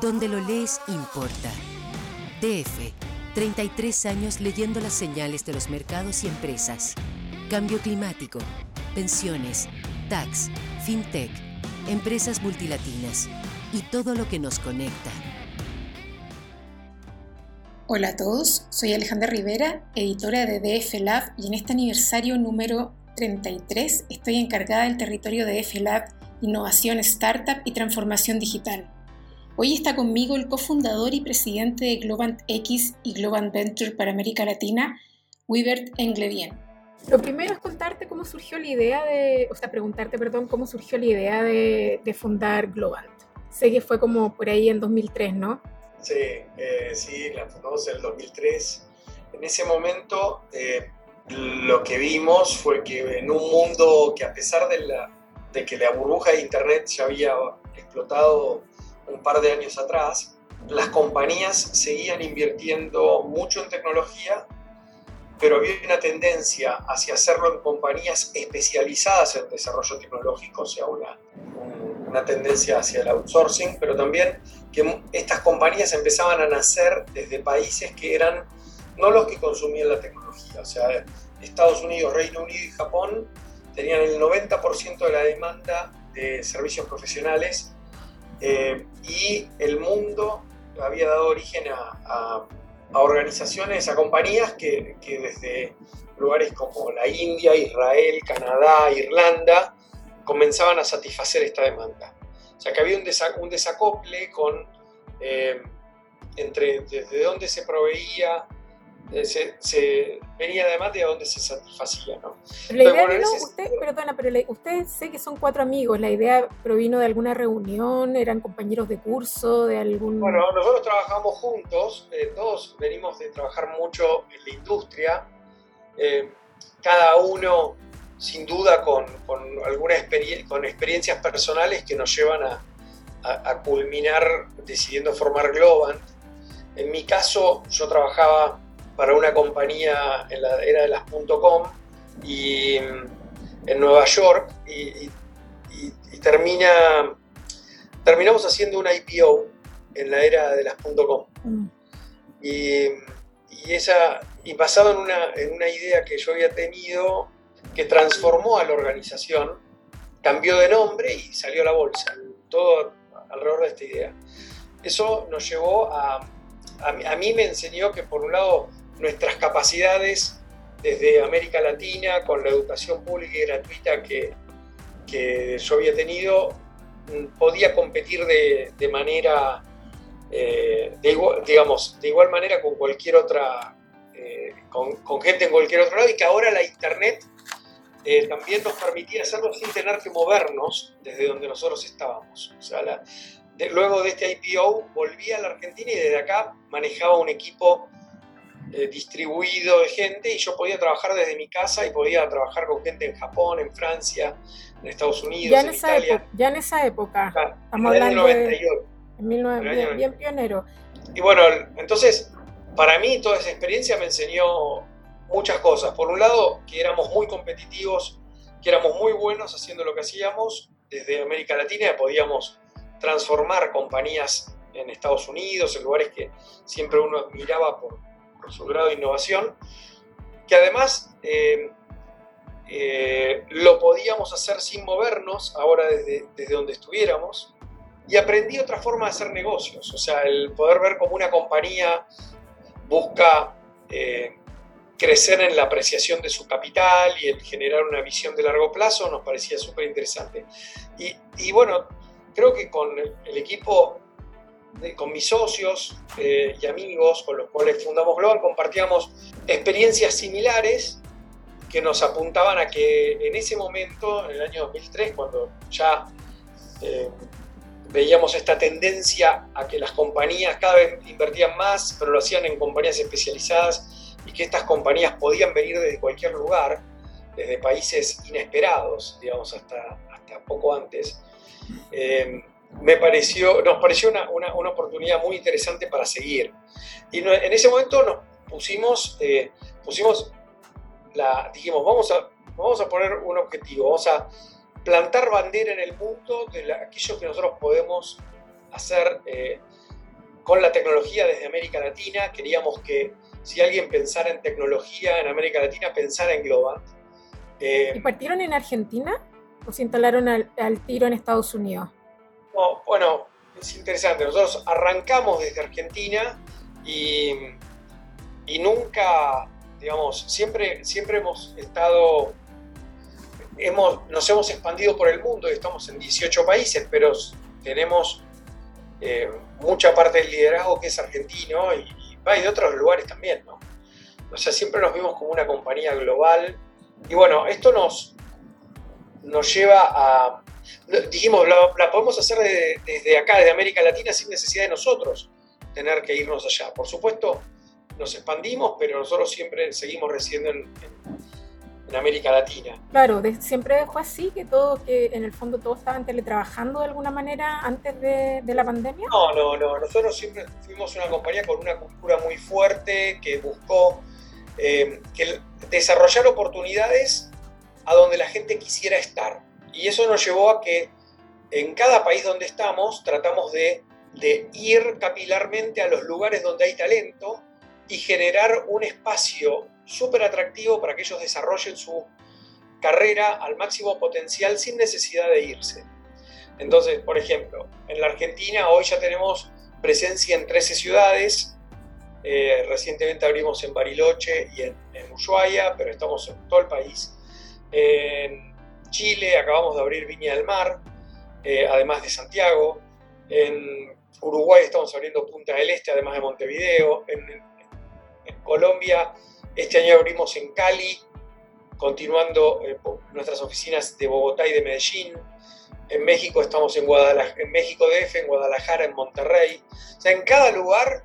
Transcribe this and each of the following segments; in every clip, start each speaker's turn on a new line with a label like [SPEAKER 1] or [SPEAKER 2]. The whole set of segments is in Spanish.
[SPEAKER 1] Donde lo lees importa. DF, 33 años leyendo las señales de los mercados y empresas. Cambio climático, pensiones, tax, fintech, empresas multilatinas y todo lo que nos conecta.
[SPEAKER 2] Hola a todos, soy Alejandra Rivera, editora de DF Lab y en este aniversario número 33 estoy encargada del territorio de DF Lab, Innovación Startup y Transformación Digital. Hoy está conmigo el cofundador y presidente de Globant X y Globant Venture para América Latina, Wibert Englevien. Lo primero es contarte cómo surgió la idea de, o sea, preguntarte, perdón, cómo surgió la idea de, fundar Globant. Sé que fue como por ahí en 2003, ¿no?
[SPEAKER 3] Sí, eh, sí, la fundamos en el 2003. En ese momento eh, lo que vimos fue que en un mundo que a pesar de, la, de que la burbuja de Internet ya había explotado un par de años atrás, las compañías seguían invirtiendo mucho en tecnología, pero había una tendencia hacia hacerlo en compañías especializadas en desarrollo tecnológico, o sea, una, una tendencia hacia el outsourcing, pero también que estas compañías empezaban a nacer desde países que eran no los que consumían la tecnología, o sea, Estados Unidos, Reino Unido y Japón tenían el 90% de la demanda de servicios profesionales eh, y el mundo había dado origen a, organizaciones, a compañías que, desde lugares como la India, Israel, Canadá, Irlanda, comenzaban a satisfacer esta demanda. O sea que había un, desacople con, eh, entre desde dónde se proveía eh, se, venía además de donde se satisfacía, ¿no?
[SPEAKER 2] la idea vino, usted, perdona, pero usted sé que son cuatro amigos, la idea provino de alguna reunión, eran compañeros de curso, de algún...
[SPEAKER 3] Bueno, nosotros trabajamos juntos, eh, todos venimos de trabajar mucho en la industria, eh, cada uno sin duda con, con alguna con experiencias personales que nos llevan a, a, a culminar decidiendo formar Globant. En mi caso, yo trabajaba para una compañía en la era de las .com y en Nueva York y, termina terminamos haciendo una IPO en la era de las .com mm. y, esa y basado en una, en una idea que yo había tenido que transformó a la organización cambió de nombre y salió a la bolsa todo alrededor de esta idea eso nos llevó a, a, a mí me enseñó que por un lado nuestras capacidades desde América Latina, con la educación pública y gratuita que, que yo había tenido, mm, podía competir de, de manera, eh, igual, digamos, de igual manera con cualquier otra, eh, con, con, gente en cualquier otro lado y que ahora la Internet eh, también nos permitía hacerlo sin tener que movernos desde donde nosotros estábamos. O sea, luego de este IPO volví a la Argentina y desde acá manejaba un equipo eh, distribuido de gente y yo podía trabajar desde mi casa y podía trabajar con gente en Japón, en Francia, en Estados Unidos,
[SPEAKER 2] ya en,
[SPEAKER 3] en
[SPEAKER 2] esa
[SPEAKER 3] Época,
[SPEAKER 2] ya en esa época.
[SPEAKER 3] estamos hablando 98.
[SPEAKER 2] De, bien, bien pionero.
[SPEAKER 3] Y bueno, entonces, para mí toda esa experiencia me enseñó muchas cosas. Por un lado, que éramos muy competitivos, que éramos muy buenos haciendo lo que hacíamos. Desde América Latina podíamos transformar compañías en Estados Unidos, en lugares que siempre uno admiraba por, por su grado de innovación, que además eh, eh, lo podíamos hacer sin movernos, ahora desde, desde donde estuviéramos, y aprendí otra forma de hacer negocios, o sea, el poder ver cómo una compañía busca eh, crecer en la apreciación de su capital y el generar una visión de largo plazo nos parecía súper interesante. Y, y, bueno, creo que con el, el equipo con mis socios eh, y amigos con los cuales fundamos Global, compartíamos experiencias similares que nos apuntaban a que en ese momento, en el año 2003, cuando ya eh, veíamos esta tendencia a que las compañías cada vez invertían más, pero lo hacían en compañías especializadas y que estas compañías podían venir desde cualquier lugar, desde países inesperados, digamos, hasta, hasta poco antes. Eh, me pareció, nos pareció una, una, una, oportunidad muy interesante para seguir. Y en ese momento nos pusimos, eh, pusimos la, dijimos, vamos a, vamos a poner un objetivo, vamos a plantar bandera en el mundo de aquello que nosotros podemos hacer eh, con la tecnología desde América Latina. Queríamos que si alguien pensara en tecnología en América Latina, pensara en Globant.
[SPEAKER 2] Eh, ¿Y partieron en Argentina o se instalaron al, tiro en Estados Unidos?
[SPEAKER 3] Bueno, es interesante. Nosotros arrancamos desde Argentina y, y nunca, digamos, siempre, siempre hemos estado, hemos, nos hemos expandido por el mundo y estamos en 18 países, pero tenemos eh, mucha parte del liderazgo que es argentino y, y, de otros lugares también, ¿no? O sea, siempre nos vimos como una compañía global. Y bueno, esto nos, nos lleva a... Dijimos, la, podemos hacer desde acá, desde América Latina, sin necesidad de nosotros tener que irnos allá. Por supuesto, nos expandimos, pero nosotros siempre seguimos residiendo en, en América Latina.
[SPEAKER 2] Claro, siempre fue así, que todo, que en el fondo todos estaban teletrabajando de alguna manera antes de, la pandemia.
[SPEAKER 3] No, no, no. Nosotros siempre fuimos una compañía con una cultura muy fuerte que buscó eh, que desarrollar oportunidades a donde la gente quisiera estar. Y eso nos llevó a que en cada país donde estamos tratamos de, ir capilarmente a los lugares donde hay talento y generar un espacio súper atractivo para que ellos desarrollen su carrera al máximo potencial sin necesidad de irse. Entonces, por ejemplo, en la Argentina hoy ya tenemos presencia en 13 ciudades, eh, recientemente abrimos en Bariloche y en, Ushuaia, pero estamos en todo el país. En Chile acabamos de abrir Viña del Mar, eh, además de Santiago. En Uruguay estamos abriendo Punta del Este, además de Montevideo. En, Colombia este año abrimos en Cali, continuando eh, nuestras oficinas de Bogotá y de Medellín. En México estamos en, Guadalajara, en México DF, en Guadalajara, en Monterrey. O sea, en cada lugar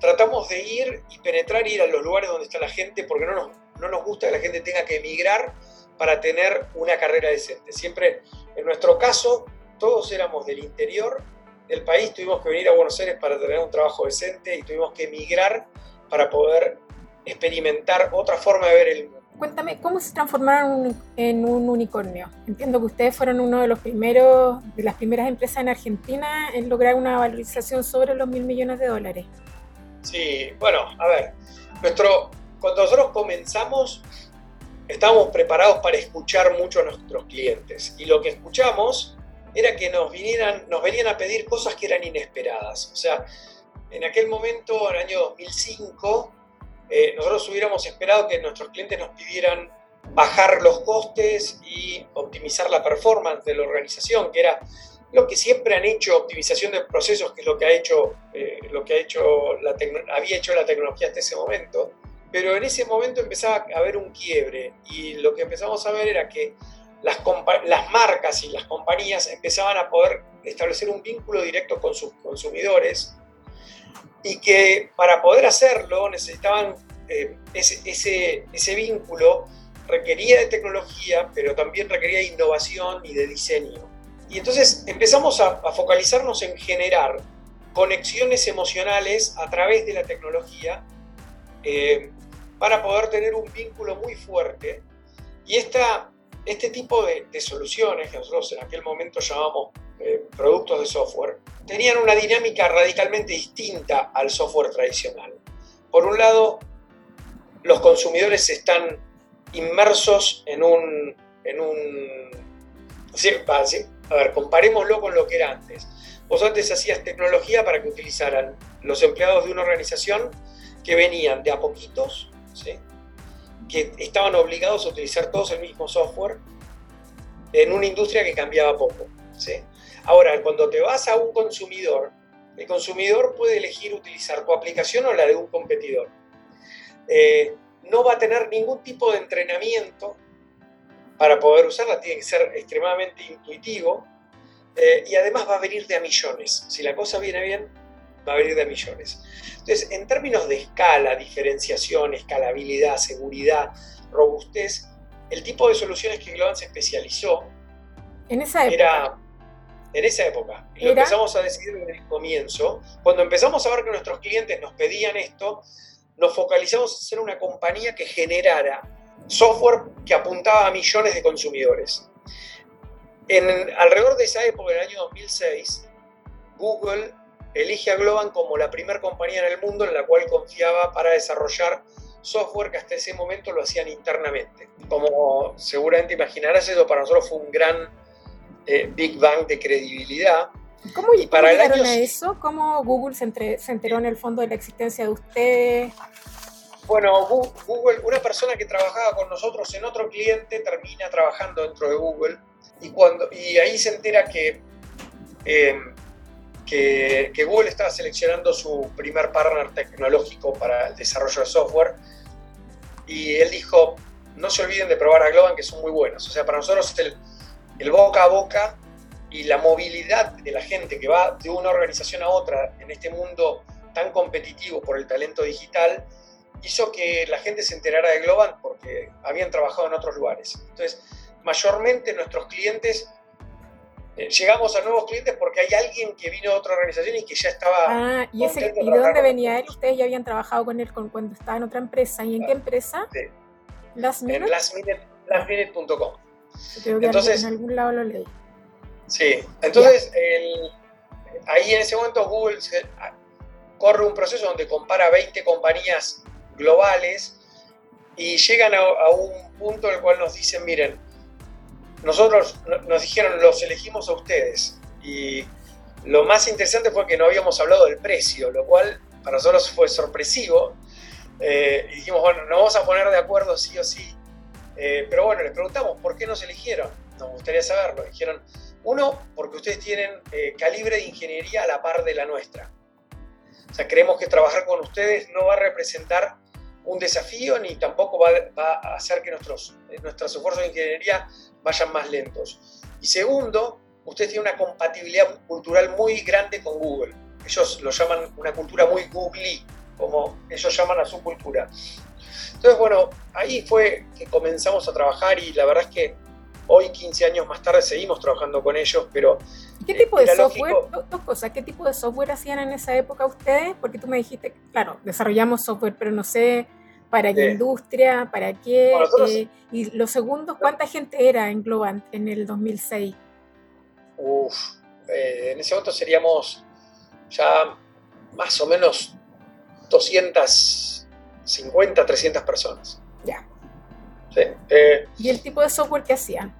[SPEAKER 3] tratamos de ir y penetrar, ir a los lugares donde está la gente, porque no nos, no nos gusta que la gente tenga que emigrar para tener una carrera decente. Siempre, en nuestro caso, todos éramos del interior del país, tuvimos que venir a Buenos Aires para tener un trabajo decente y tuvimos que emigrar para poder experimentar otra forma de ver el mundo.
[SPEAKER 2] Cuéntame, ¿cómo se transformaron en un unicornio? Entiendo que ustedes fueron uno de los primeros, de las primeras empresas en Argentina en lograr una valorización sobre los mil millones de dólares.
[SPEAKER 3] Sí, bueno, a ver, nuestro, cuando nosotros comenzamos, estábamos preparados para escuchar mucho a nuestros clientes y lo que escuchamos era que nos vinieran, nos venían a pedir cosas que eran inesperadas. O sea, en aquel momento, en el año 2005, eh, nosotros hubiéramos esperado que nuestros clientes nos pidieran bajar los costes y optimizar la performance de la organización, que era lo que siempre han hecho, optimización de procesos, que es lo que ha hecho, eh, lo que ha hecho la había hecho la tecnología hasta ese momento. Pero en ese momento empezaba a haber un quiebre y lo que empezamos a ver era que las, las marcas y las compañías empezaban a poder establecer un vínculo directo con sus consumidores y que para poder hacerlo necesitaban eh, ese, ese, ese, vínculo, requería de tecnología, pero también requería de innovación y de diseño. Y entonces empezamos a, focalizarnos en generar conexiones emocionales a través de la tecnología eh, para poder tener un vínculo muy fuerte. Y esta, este tipo de, de soluciones, que nosotros en aquel momento llamamos eh, productos de software, tenían una dinámica radicalmente distinta al software tradicional. Por un lado, los consumidores están inmersos en un... En un a ver, comparémoslo con lo que era antes. Vos antes hacías tecnología para que utilizaran los empleados de una organización que venían de a poquitos, que estaban obligados a utilizar todos el mismo software en una industria que cambiaba poco. ¿sí? Ahora, cuando te vas a un consumidor, el consumidor puede elegir utilizar tu aplicación o la de un competidor. Eh, no va a tener ningún tipo de entrenamiento para poder usarla, tiene que ser extremadamente intuitivo eh, y además va a venir de a millones. Si la cosa viene bien, va a venir de millones. Entonces, en términos de escala, diferenciación, escalabilidad, seguridad, robustez, el tipo de soluciones que Globant se especializó
[SPEAKER 2] en esa
[SPEAKER 3] era en esa época. Y lo empezamos a decidir en el comienzo. Cuando empezamos a ver que nuestros clientes nos pedían esto, nos focalizamos en ser una compañía que generara software que apuntaba a millones de consumidores. En, alrededor de esa época, en el año 2006, Google elige a Globan como la primera compañía en el mundo en la cual confiaba para desarrollar software que hasta ese momento lo hacían internamente. Como seguramente imaginarás, eso para nosotros fue un gran eh, Big Bang de credibilidad.
[SPEAKER 2] ¿Cómo, y para llegaron a eso? ¿Cómo Google se, enteró en el fondo de la existencia de ustedes?
[SPEAKER 3] Bueno, Google, una persona que trabajaba con nosotros en otro cliente termina trabajando dentro de Google y, cuando, y ahí se entera que, em, que, Google estaba seleccionando su primer partner tecnológico para el desarrollo de software y él dijo, no se olviden de probar a Globan que son muy buenos. O sea, para nosotros el, el boca a boca y la movilidad de la gente que va de una organización a otra en este mundo tan competitivo por el talento digital, hizo que la gente se enterara de Globan porque habían trabajado en otros lugares. Entonces, mayormente nuestros clientes, llegamos a nuevos clientes porque hay alguien que vino de otra organización y que ya estaba...
[SPEAKER 2] Ah, ¿y, ese, ¿y de dónde venía él? Ustedes ya habían trabajado con él cuando estaba en otra empresa. ¿Y en qué empresa?
[SPEAKER 3] Sí. Last En lastminute.com.
[SPEAKER 2] entonces, en algún lado lo leí.
[SPEAKER 3] Sí, entonces ahí en ese momento Google ah, corre un proceso donde compara 20 compañías globales y llegan a, un punto en el cual nos dicen, miren, nosotros nos dijeron, los elegimos a ustedes. Y lo más interesante fue que no habíamos hablado del precio, lo cual para nosotros fue sorpresivo. Eh, y dijimos, bueno, nos vamos a poner de acuerdo sí o sí. Eh, pero bueno, les preguntamos, ¿por qué nos eligieron? Nos gustaría saberlo. Dijeron, uno, porque ustedes tienen eh, calibre de ingeniería a la par de la nuestra. O sea, creemos que trabajar con ustedes no va a representar un desafío ni tampoco va, a hacer que nuestros, eh, nuestros esfuerzos de ingeniería vayan más lentos. Y segundo, ustedes tienen una compatibilidad cultural muy grande con Google. Ellos lo llaman una cultura muy googly, como ellos llaman a su cultura. Entonces, bueno, ahí fue que comenzamos a trabajar y la verdad es que hoy, 15 años más tarde, seguimos trabajando con ellos, pero...
[SPEAKER 2] ¿Qué tipo de software? Dos cosas, ¿qué tipo de software hacían en esa época ustedes? Porque tú me dijiste, claro, desarrollamos software, pero no sé para qué industria, para qué. Eh, y lo segundo, ¿cuánta gente era en Globant en el 2006?
[SPEAKER 3] Uf, eh, en ese momento seríamos ya más o menos 250, 300 personas.
[SPEAKER 2] Ya.
[SPEAKER 3] Sí. Eh,
[SPEAKER 2] ¿Y el tipo de software que hacían?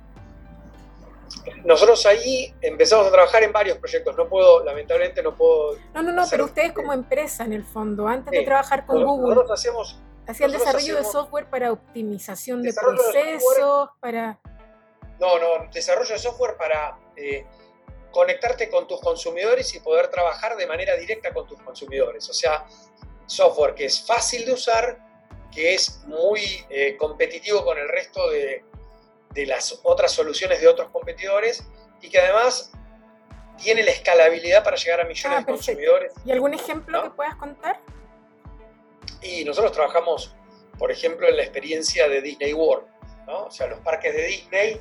[SPEAKER 3] Nosotros ahí empezamos a trabajar en varios proyectos. No puedo, lamentablemente, no puedo.
[SPEAKER 2] No, no, no, pero ustedes como empresa, en el fondo, antes de trabajar con Google.
[SPEAKER 3] Nosotros hacemos.
[SPEAKER 2] Hacía el desarrollo de software para optimización de procesos, para.
[SPEAKER 3] No, no, desarrollo de software para eh, conectarte con tus consumidores y poder trabajar de manera directa con tus consumidores. O sea, software que es fácil de usar, que es muy eh, competitivo con el resto de, de, las otras soluciones de otros competidores y que además tiene la escalabilidad para llegar a millones ah, de consumidores.
[SPEAKER 2] ¿Y algún ejemplo que puedas contar?
[SPEAKER 3] Y nosotros trabajamos, por ejemplo, en la experiencia de Disney World. ¿no? O sea, los parques de Disney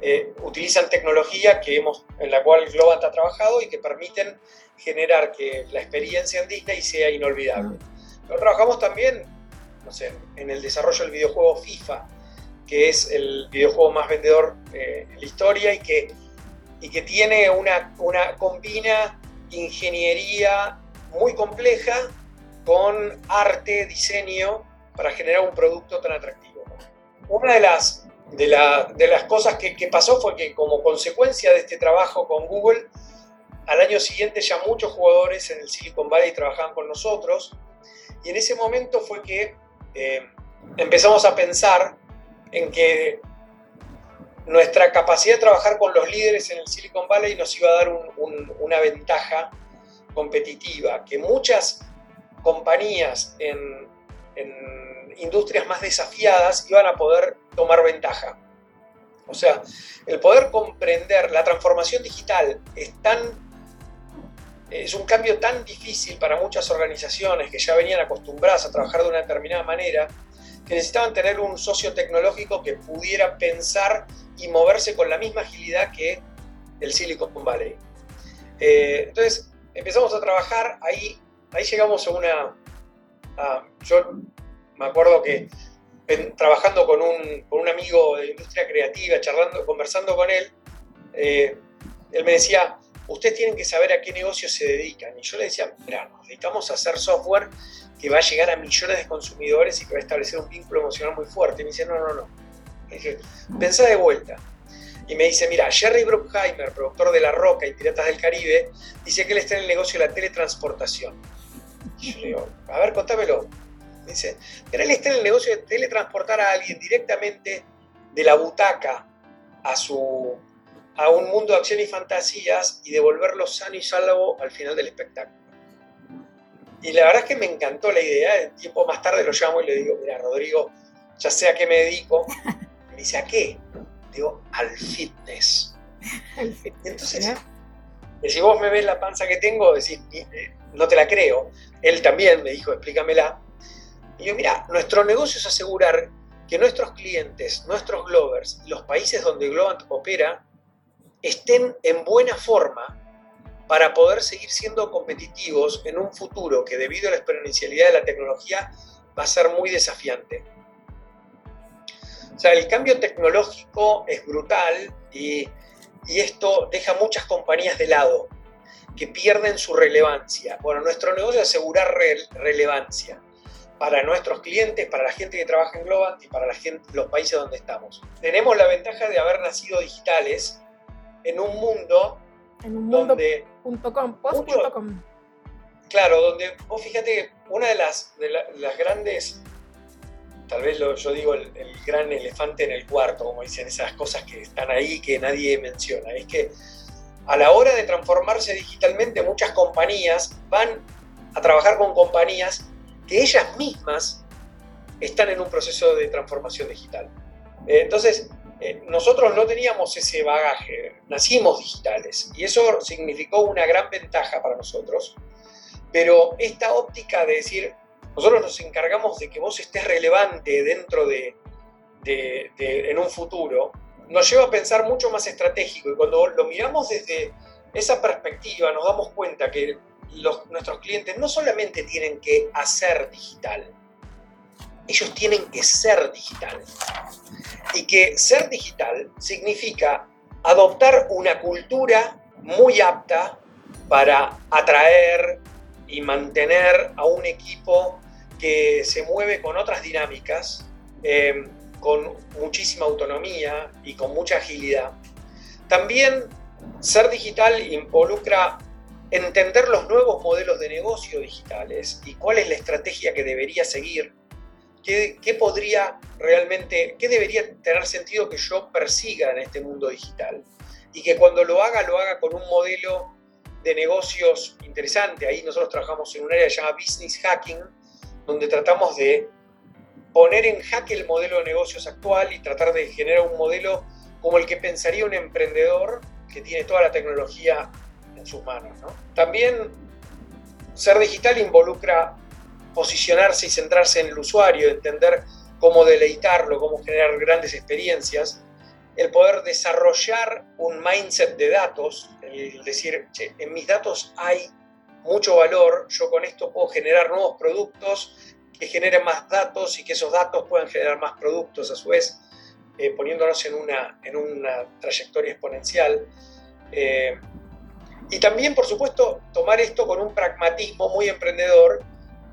[SPEAKER 3] eh, utilizan tecnología que hemos, en la cual Globant ha trabajado y que permiten generar que la experiencia en Disney sea inolvidable. Pero trabajamos también no sé, en el desarrollo del videojuego FIFA, que es el videojuego más vendedor eh, en la historia y que, y que tiene una, una combina ingeniería muy compleja con arte, diseño, para generar un producto tan atractivo. Una de las, de, de las cosas que, que, pasó fue que como consecuencia de este trabajo con Google, al año siguiente ya muchos jugadores en el Silicon Valley trabajaban con nosotros y en ese momento fue que eh, empezamos a pensar en que nuestra capacidad de trabajar con los líderes en el Silicon Valley nos iba a dar una ventaja competitiva, que muchas compañías en, en, industrias más desafiadas iban a poder tomar ventaja. O sea, el poder comprender la transformación digital es tan es un cambio tan difícil para muchas organizaciones que ya venían acostumbradas a trabajar de una determinada manera, que necesitaban tener un socio tecnológico que pudiera pensar y moverse con la misma agilidad que el Silicon Valley. Eh, entonces empezamos a trabajar, ahí, ahí llegamos a una... yo me acuerdo que trabajando con un, con un, amigo de industria creativa, charlando, conversando con él, eh, él me decía, ustedes tienen que saber a qué negocio se dedican. Y yo le decía, mira, nos dedicamos a hacer software que va a llegar a millones de consumidores y que va a establecer un vínculo emocional muy fuerte. Y me dice, no, no, no. Le dije, pensá de vuelta. Y me dice, mira, Jerry Bruckheimer, productor de La Roca y Piratas del Caribe, dice que él está en el negocio de la teletransportación. Y yo le digo, a ver, contámelo. Me dice, pero él está en el negocio de teletransportar a alguien directamente de la butaca a, su, a un mundo de acción y fantasías y devolverlo sano y salvo al final del espectáculo. Y la verdad es que me encantó la idea. Tiempo más tarde lo llamo y le digo, mira, Rodrigo, ya sé a qué me dedico. Me dice, ¿a qué? Digo, al fitness. Entonces, si vos me ves la panza que tengo, decís, eh, no te la creo. Él también me dijo, explícamela. Y yo, mira, nuestro negocio es asegurar que nuestros clientes, nuestros Glovers y los países donde Globant opera estén en buena forma para poder seguir siendo competitivos en un futuro que debido a la exponencialidad de la tecnología va a ser muy desafiante. O sea, el cambio tecnológico es brutal y, esto deja muchas compañías de lado que pierden su relevancia. Bueno, nuestro negocio es asegurar relevancia para nuestros clientes, para la gente que trabaja en Globant y para los países donde estamos. Tenemos la ventaja de haber nacido digitales en un mundo,
[SPEAKER 2] en un mundo donde...
[SPEAKER 3] claro, donde vos fíjate que una de las, de las grandes, tal vez lo, yo digo el, el, gran elefante en el cuarto, como dicen esas cosas que están ahí que nadie menciona, es que a la hora de transformarse digitalmente muchas compañías van a trabajar con compañías que ellas mismas están en un proceso de transformación digital. Entonces, eh, nosotros no teníamos ese bagaje, nacimos digitales. Y eso significó una gran ventaja para nosotros, pero esta óptica de decir, nosotros nos encargamos de que vos estés relevante dentro de, en un futuro, nos lleva a pensar mucho más estratégico. Y cuando lo miramos desde esa perspectiva nos damos cuenta que nuestros clientes no solamente tienen que hacer digital, ellos tienen que ser digital. Y que ser digital significa adoptar una cultura muy apta para atraer y mantener a un equipo que se mueve con otras dinámicas, em, con muchísima autonomía y con mucha agilidad. También ser digital involucra entender los nuevos modelos de negocio digitales y cuál es la estrategia que debería seguir, qué, podría realmente, qué debería tener sentido que yo persiga en este mundo digital. Y que cuando lo haga, lo haga con un modelo de negocios interesante. Ahí nosotros trabajamos en un área llamada Business Hacking, donde tratamos de poner en jaque el modelo de negocios actual y tratar de generar un modelo como el que pensaría un emprendedor que tiene toda la tecnología sus manos. También ser digital involucra posicionarse y centrarse en el usuario, entender cómo deleitarlo, cómo generar grandes experiencias, el poder desarrollar un mindset de datos, el decir, en mis datos hay mucho valor, yo con esto puedo generar nuevos productos que generen más datos y que esos datos puedan generar más productos a su vez, eh, poniéndonos en una, en una trayectoria exponencial. Eh, y también, por supuesto, tomar esto con un pragmatismo muy emprendedor,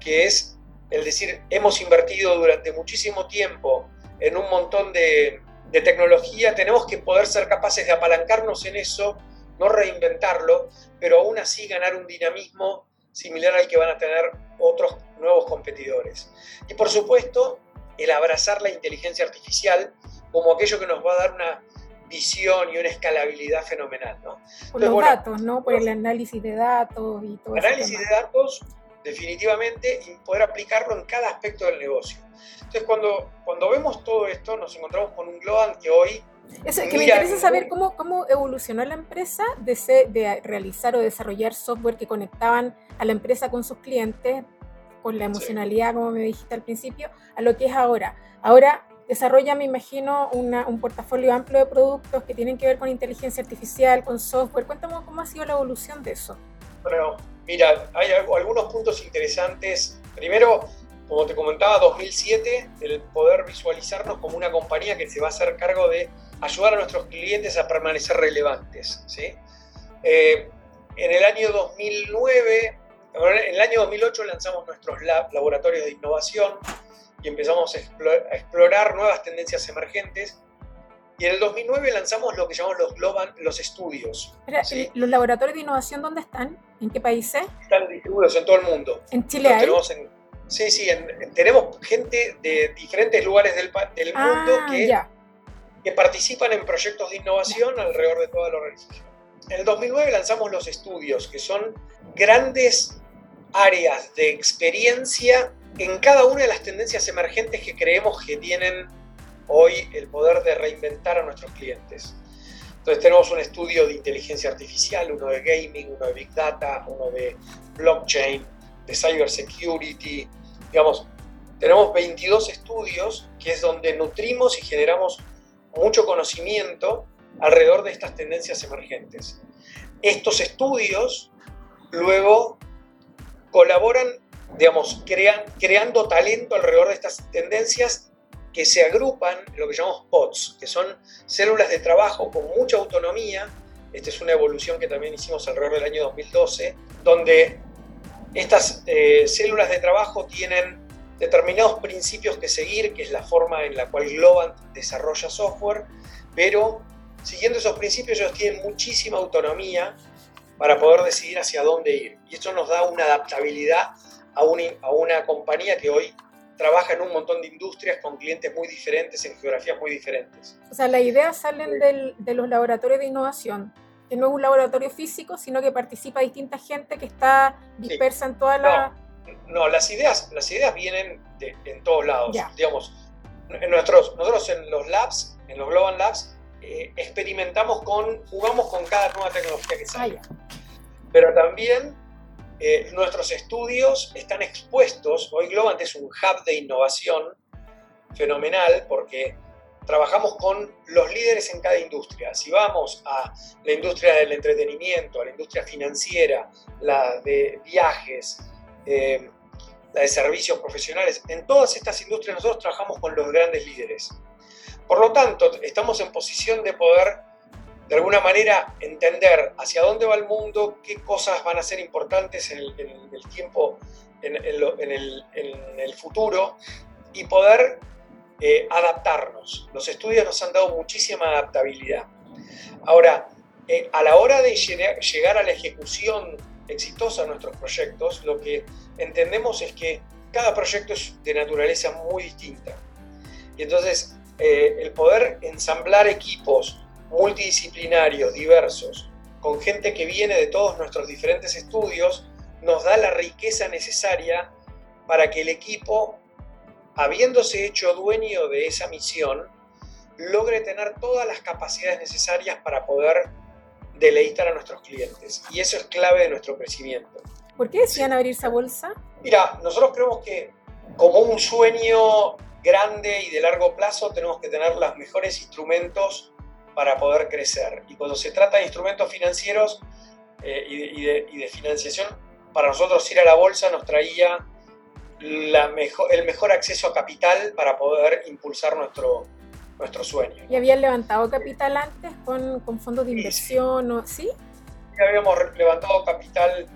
[SPEAKER 3] que es el decir, hemos invertido durante muchísimo tiempo en un montón de, tecnología, tenemos que poder ser capaces de apalancarnos en eso, no reinventarlo, pero aún así ganar un dinamismo similar al que van a tener otros nuevos competidores. Y por supuesto, el abrazar la inteligencia artificial como aquello que nos va a dar una visión y una escalabilidad fenomenal. ¿no?
[SPEAKER 2] Por los datos, ¿no? Por el análisis de datos y todo.
[SPEAKER 3] Análisis de datos, definitivamente, y poder aplicarlo en cada aspecto del negocio. Entonces, cuando, cuando vemos todo esto, nos encontramos con un Global que hoy...
[SPEAKER 2] Eso, que me interesa saber cómo, cómo evolucionó la empresa de, de realizar o desarrollar software que conectaban a la empresa con sus clientes, con la emocionalidad, como me dijiste al principio, a lo que es ahora. Ahora desarrolla, me imagino, un portafolio amplio de productos que tienen que ver con inteligencia artificial, con software. Cuéntame cómo ha sido la evolución de eso.
[SPEAKER 3] Bueno, mira, hay algunos puntos interesantes. Primero, como te comentaba, 2007, el poder visualizarnos como una compañía que se va a hacer cargo de ayudar a nuestros clientes a permanecer relevantes. ¿sí? Eh, en el año 2009, en el año 2008 lanzamos nuestros laboratorios de innovación y empezamos a explorar nuevas tendencias emergentes y en el 2009 lanzamos lo que llamamos los Global, los estudios.
[SPEAKER 2] ¿Los laboratorios de innovación dónde están? ¿En qué países?
[SPEAKER 3] Están distribuidos en todo el mundo.
[SPEAKER 2] ¿En Chile hay?
[SPEAKER 3] sí, sí, tenemos gente de diferentes lugares del, del ah, mundo que, que, participan en proyectos de innovación alrededor de toda la organización. En el 2009 lanzamos los estudios, que son grandes áreas de experiencia en cada una de las tendencias emergentes que creemos que tienen hoy el poder de reinventar a nuestros clientes. Entonces tenemos un estudio de inteligencia artificial, uno de gaming, uno de big data, uno de blockchain, de cybersecurity, digamos, tenemos 22 estudios que es donde nutrimos y generamos mucho conocimiento alrededor de estas tendencias emergentes. Estos estudios luego colaboran, digamos, crean, creando talento alrededor de estas tendencias que se agrupan en lo que llamamos POTS, que son células de trabajo con mucha autonomía. Esta es una evolución que también hicimos alrededor del año 2012, donde estas eh, células de trabajo tienen determinados principios que seguir, que es la forma en la cual Globant desarrolla software, pero siguiendo esos principios ellos tienen muchísima autonomía para poder decidir hacia dónde ir. Y esto nos da una adaptabilidad a a una compañía que hoy trabaja en un montón de industrias con clientes muy diferentes, en geografías muy diferentes.
[SPEAKER 2] O sea, las ideas salen de los laboratorios de innovación, que no es un laboratorio físico, sino que participa distinta gente que está dispersa en toda la...
[SPEAKER 3] No, las, ideas, las ideas vienen de, en todos lados. Digamos, en nuestros, nosotros en los labs, en los Global Labs, eh, experimentamos con, jugamos con cada nueva tecnología que sale. Ah, Pero también eh, nuestros estudios están expuestos, hoy Globant es un hub de innovación fenomenal porque trabajamos con los líderes en cada industria. Si vamos a la industria del entretenimiento, a la industria financiera, la de viajes, eh, la de servicios profesionales, en todas estas industrias nosotros trabajamos con los grandes líderes. Por lo tanto, estamos en posición de poder de alguna manera entender hacia dónde va el mundo, qué cosas van a ser importantes en el, tiempo, en, el, futuro y poder eh, adaptarnos. Los estudios nos han dado muchísima adaptabilidad. Ahora, eh, a la hora de llegar a la ejecución exitosa de nuestros proyectos, lo que entendemos es que cada proyecto es de naturaleza muy distinta. Y entonces, eh, el poder ensamblar equipos multidisciplinarios, diversos, con gente que viene de todos nuestros diferentes estudios, nos da la riqueza necesaria para que el equipo, habiéndose hecho dueño de esa misión, logre tener todas las capacidades necesarias para poder deleitar a nuestros clientes. Y eso es clave de nuestro crecimiento.
[SPEAKER 2] ¿Por qué decían abrir esa bolsa?
[SPEAKER 3] Mira, nosotros creemos que como un sueño grande y de largo plazo tenemos que tener los mejores instrumentos para poder crecer. Y cuando se trata de instrumentos financieros eh, y, de, financiación, para nosotros ir a la bolsa nos traía la mejor, el mejor acceso a capital para poder impulsar nuestro, nuestro sueño.
[SPEAKER 2] ¿Y habían levantado capital antes con, con fondos de inversión? o ¿Sí?
[SPEAKER 3] habíamos levantado capital,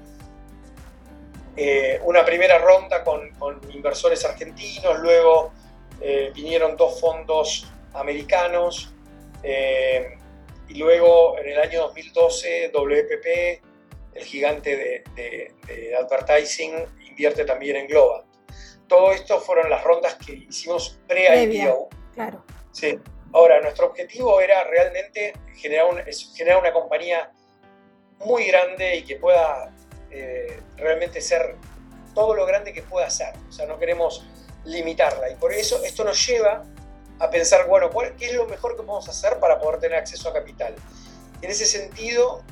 [SPEAKER 3] eh, una primera ronda con, con, inversores argentinos, luego eh, vinieron dos fondos americanos eh, y luego en el año 2012 WPP, el gigante de, advertising, invierte también en Global. Todo esto fueron las rondas que hicimos pre-IPO.
[SPEAKER 2] Claro.
[SPEAKER 3] Sí. Ahora, nuestro objetivo era realmente generar, generar una compañía muy grande y que pueda eh, realmente ser todo lo grande que pueda ser. O sea, no queremos limitarla. Y por eso esto nos lleva a pensar, bueno, ¿qué es lo mejor que podemos hacer para poder tener acceso a capital? En ese sentido,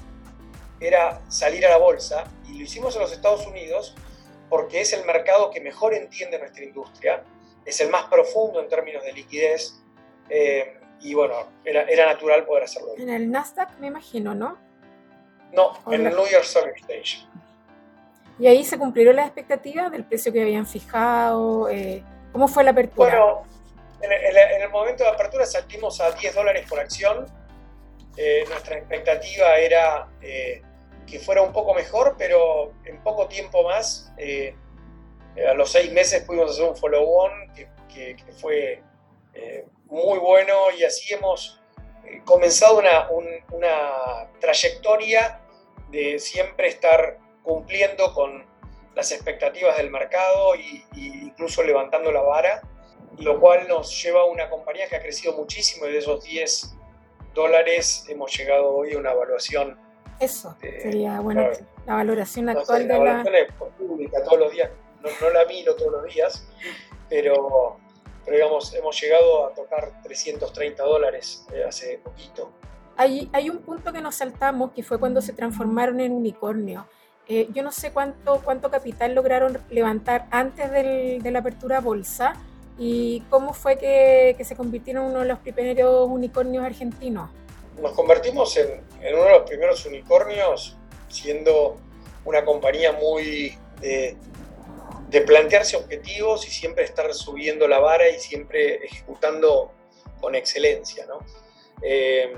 [SPEAKER 3] era salir a la bolsa y lo hicimos en los Estados Unidos porque es el mercado que mejor entiende nuestra industria, es el más profundo en términos de liquidez eh, y bueno, era, era, natural poder hacerlo.
[SPEAKER 2] En el Nasdaq me imagino, ¿no?
[SPEAKER 3] No, en el New York Stock Exchange.
[SPEAKER 2] ¿Y ahí se cumplieron las expectativas del precio que habían fijado? Eh, ¿Cómo fue la apertura?
[SPEAKER 3] Bueno, en, el momento de apertura salimos a 10 dólares por acción. Eh, nuestra expectativa era eh, que fuera un poco mejor, pero en poco tiempo más, eh, a los seis meses pudimos hacer un follow-on que, fue muy bueno y así hemos comenzado una, una, trayectoria de siempre estar cumpliendo con las expectativas del mercado e incluso levantando la vara, lo cual nos lleva a una compañía que ha crecido muchísimo y de esos 10 dólares hemos llegado hoy a una evaluación
[SPEAKER 2] eso sería bueno, la valoración actual de la...
[SPEAKER 3] es pública todos los días, no, la miro todos los días, pero, pero digamos, hemos llegado a tocar 330 dólares eh, hace poquito.
[SPEAKER 2] Hay, hay un punto que nos saltamos, que fue cuando se transformaron en unicornio. Eh, yo no sé cuánto, cuánto capital lograron levantar antes del, de la apertura bolsa y cómo fue que, se convirtieron en uno de los primeros unicornios argentinos
[SPEAKER 3] nos convertimos en, uno de los primeros unicornios, siendo una compañía muy de, plantearse objetivos y siempre estar subiendo la vara y siempre ejecutando con excelencia. Eh,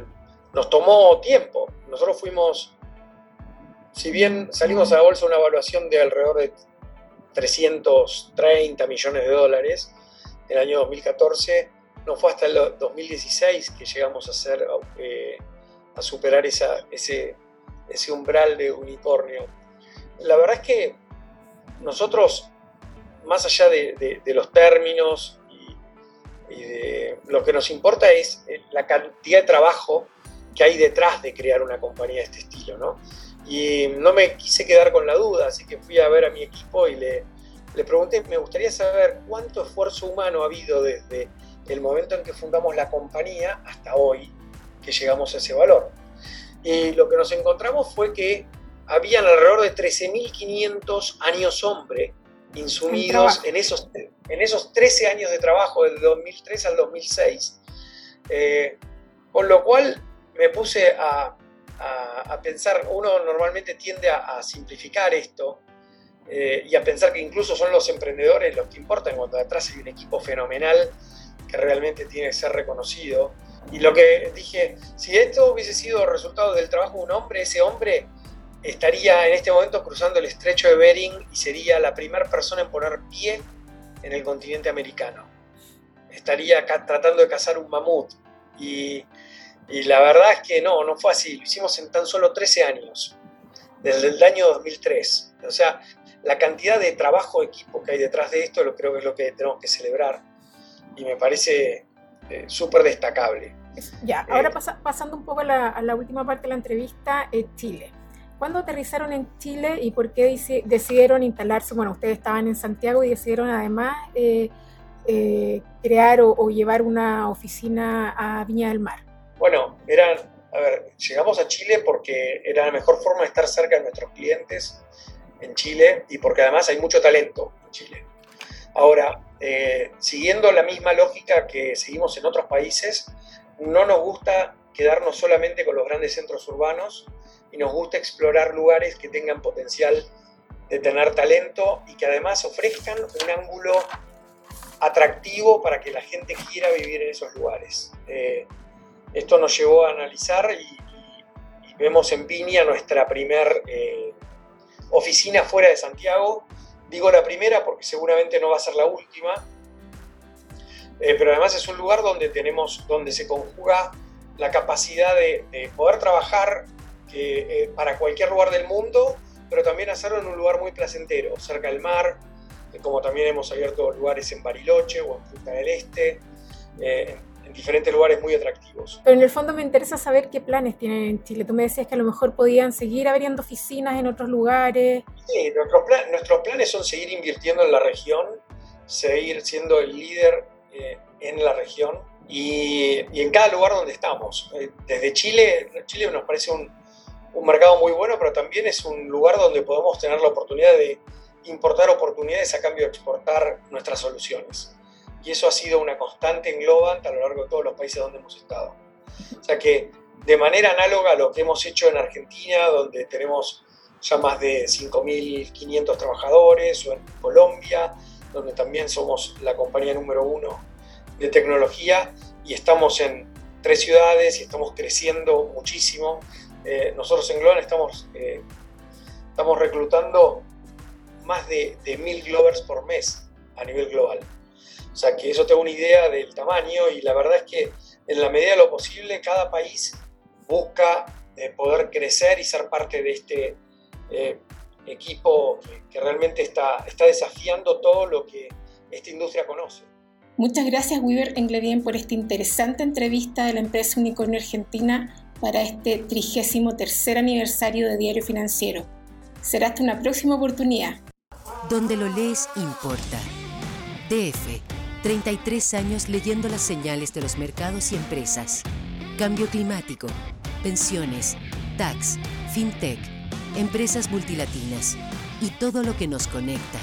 [SPEAKER 3] nos tomó tiempo. Nosotros fuimos, si bien salimos a la bolsa una evaluación de alrededor de 330 millones de dólares en el año 2014, no fue hasta el 2016 que llegamos a hacer, eh, a superar esa, ese, ese umbral de unicornio. La verdad es que nosotros, más allá de, los términos y, de lo que nos importa es eh, la cantidad de trabajo que hay detrás de crear una compañía de este estilo, ¿no? Y no me quise quedar con la duda, así que fui a ver a mi equipo y le, le pregunté, me gustaría saber cuánto esfuerzo humano ha habido desde el momento en que fundamos la compañía hasta hoy que llegamos a ese valor. Y lo que nos encontramos fue que habían alrededor de 13.500 años hombre insumidos en esos, en esos 13 años de trabajo, del 2003 al 2006. Eh, con lo cual me puse a, pensar, uno normalmente tiende a, simplificar esto eh, y a pensar que incluso son los emprendedores los que importan cuando detrás hay un equipo fenomenal que realmente tiene que ser reconocido. Y lo que dije, si esto hubiese sido resultado del trabajo de un hombre, ese hombre estaría en este momento cruzando el estrecho de Bering y sería la primera persona en poner pie en el continente americano. Estaría tratando de cazar un mamut. Y, y, la verdad es que no, no fue así. Lo hicimos en tan solo 13 años, desde el año 2003. O sea, la cantidad de trabajo equipo que hay detrás de esto, lo creo que es lo que tenemos que celebrar y me parece eh, súper destacable.
[SPEAKER 2] Ya, ahora eh, pasando un poco a la, última parte de la entrevista, eh, Chile. ¿Cuándo aterrizaron en Chile y por qué decidieron instalarse? Bueno, ustedes estaban en Santiago y decidieron además crear o, llevar una oficina a Viña del Mar.
[SPEAKER 3] Bueno, eran, a ver, llegamos a Chile porque era la mejor forma de estar cerca de nuestros clientes en Chile y porque además hay mucho talento en Chile. Ahora, eh, siguiendo la misma lógica que seguimos en otros países, no nos gusta quedarnos solamente con los grandes centros urbanos y nos gusta explorar lugares que tengan potencial de tener talento y que además ofrezcan un ángulo atractivo para que la gente quiera vivir en esos lugares. Eh, esto nos llevó a analizar y, vemos en Piña nuestra primer eh, oficina fuera de Santiago, Digo la primera porque seguramente no va a ser la última, eh, pero además es un lugar donde tenemos, donde se conjuga la capacidad de, poder trabajar eh, para cualquier lugar del mundo, pero también hacerlo en un lugar muy placentero, cerca del mar, eh, como también hemos abierto lugares en Bariloche o en Punta del Este, diferentes lugares muy atractivos.
[SPEAKER 2] Pero en el fondo me interesa saber qué planes tienen en Chile. Tú me decías que a lo mejor podían seguir abriendo oficinas en otros lugares.
[SPEAKER 3] Sí, nuestros, planes son seguir invirtiendo en la región, seguir siendo el líder eh, en la región y, en cada lugar donde estamos. Eh, desde Chile, Chile nos parece un, un mercado muy bueno, pero también es un lugar donde podemos tener la oportunidad de importar oportunidades a cambio de exportar nuestras soluciones y eso ha sido una constante en Globant a lo largo de todos los países donde hemos estado. O sea que de manera análoga a lo que hemos hecho en Argentina, donde tenemos ya más de 5.500 trabajadores, o en Colombia, donde también somos la compañía número uno de tecnología y estamos en tres ciudades y estamos creciendo muchísimo. eh, nosotros en Global estamos, eh, estamos reclutando más de, de mil Glovers por mes a nivel global. O sea que eso te da una idea del tamaño y la verdad es que en la medida de lo posible cada país busca eh, poder crecer y ser parte de este equipo que, realmente está, está desafiando todo lo que esta industria conoce.
[SPEAKER 2] Muchas gracias Weaver Engledien por esta interesante entrevista de la empresa Unicornio Argentina para este 33 aniversario de Diario Financiero. Será hasta una próxima oportunidad.
[SPEAKER 1] Donde lo lees importa. DF, 33 años leyendo las señales de los mercados y empresas. Cambio climático, pensiones, tax, fintech, empresas multilatinas y todo lo que nos conecta